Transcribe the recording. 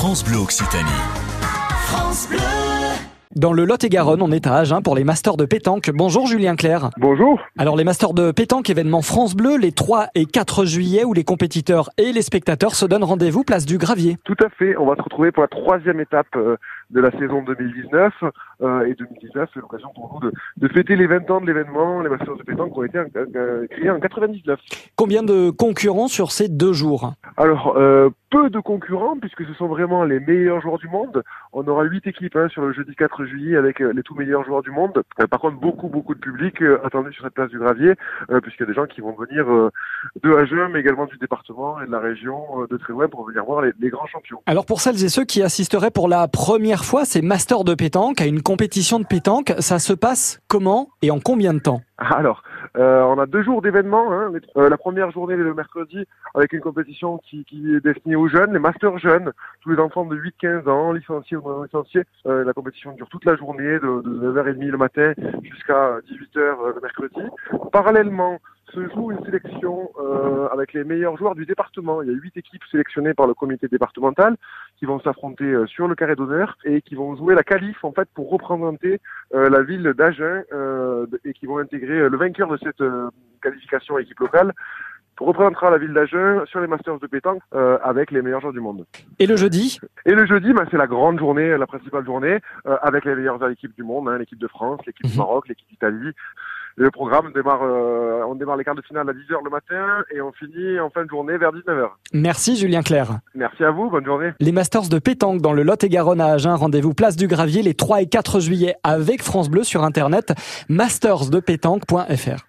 France Bleu Occitanie. France Bleu. Dans le Lot-et-Garonne, on est à Agen pour les Masters de pétanque. Bonjour Julien Clerc. Bonjour. Alors les Masters de pétanque, événement France Bleu, les 3 et 4 juillet, où les compétiteurs et les spectateurs se donnent rendez-vous place du Gravier. Tout à fait. On va se retrouver pour la troisième étape euh, de la saison 2019. euh, et 2019, c'est l'occasion pour nous de, de fêter les 20 ans de l'événement, les Masters de pétanque qui ont été euh, créés en 99. Combien de concurrents sur ces deux jours? Alors, euh, peu de concurrents puisque ce sont vraiment les meilleurs joueurs du monde. On aura huit équipes hein, sur le jeudi 4 juillet avec euh, les tout meilleurs joueurs du monde. Par contre, beaucoup, beaucoup de public attendu sur cette place du Gravier puisqu'il y a des gens qui vont venir de Agen, mais également du département et de la région de très loin pour venir voir les, les grands champions. Alors pour celles et ceux qui assisteraient pour la première fois, ces Masters de pétanque à une compétition de pétanque, ça se passe comment et en combien de temps? Alors, euh, on a deux jours d'événements. Hein. Euh, la première journée le mercredi avec une compétition qui, qui est destinée aux jeunes, les masters jeunes, tous les enfants de 8-15 ans, licenciés ou non licenciés. Euh, la compétition dure toute la journée, de, de 9h30 le matin jusqu'à 18h le mercredi. Parallèlement, se joue une sélection euh, avec les meilleurs joueurs du département. Il y a huit équipes sélectionnées par le comité départemental qui vont s'affronter euh, sur le carré d'honneur et qui vont jouer la qualif en fait pour représenter euh, la ville d'Agen et qui vont intégrer le vainqueur de cette qualification équipe locale représentera la ville d'Agen sur les Masters de pétanque euh, avec les meilleurs joueurs du monde. Et le jeudi? Et le jeudi, bah, c'est la grande journée, la principale journée, euh, avec les meilleures équipes du monde, hein, l'équipe de France, l'équipe du Mhm. Maroc, l'équipe d'Italie. Le programme démarre, euh, on démarre les quarts de finale à 10h le matin et on finit en fin de journée vers 19h. Merci Julien Clerc. Merci à vous, bonne journée. Les Masters de pétanque dans le Lot-et-Garonne à Agen, rendez-vous place du Gravier les 3 et 4 juillet avec France Bleu sur internet mastersdepétanque.fr.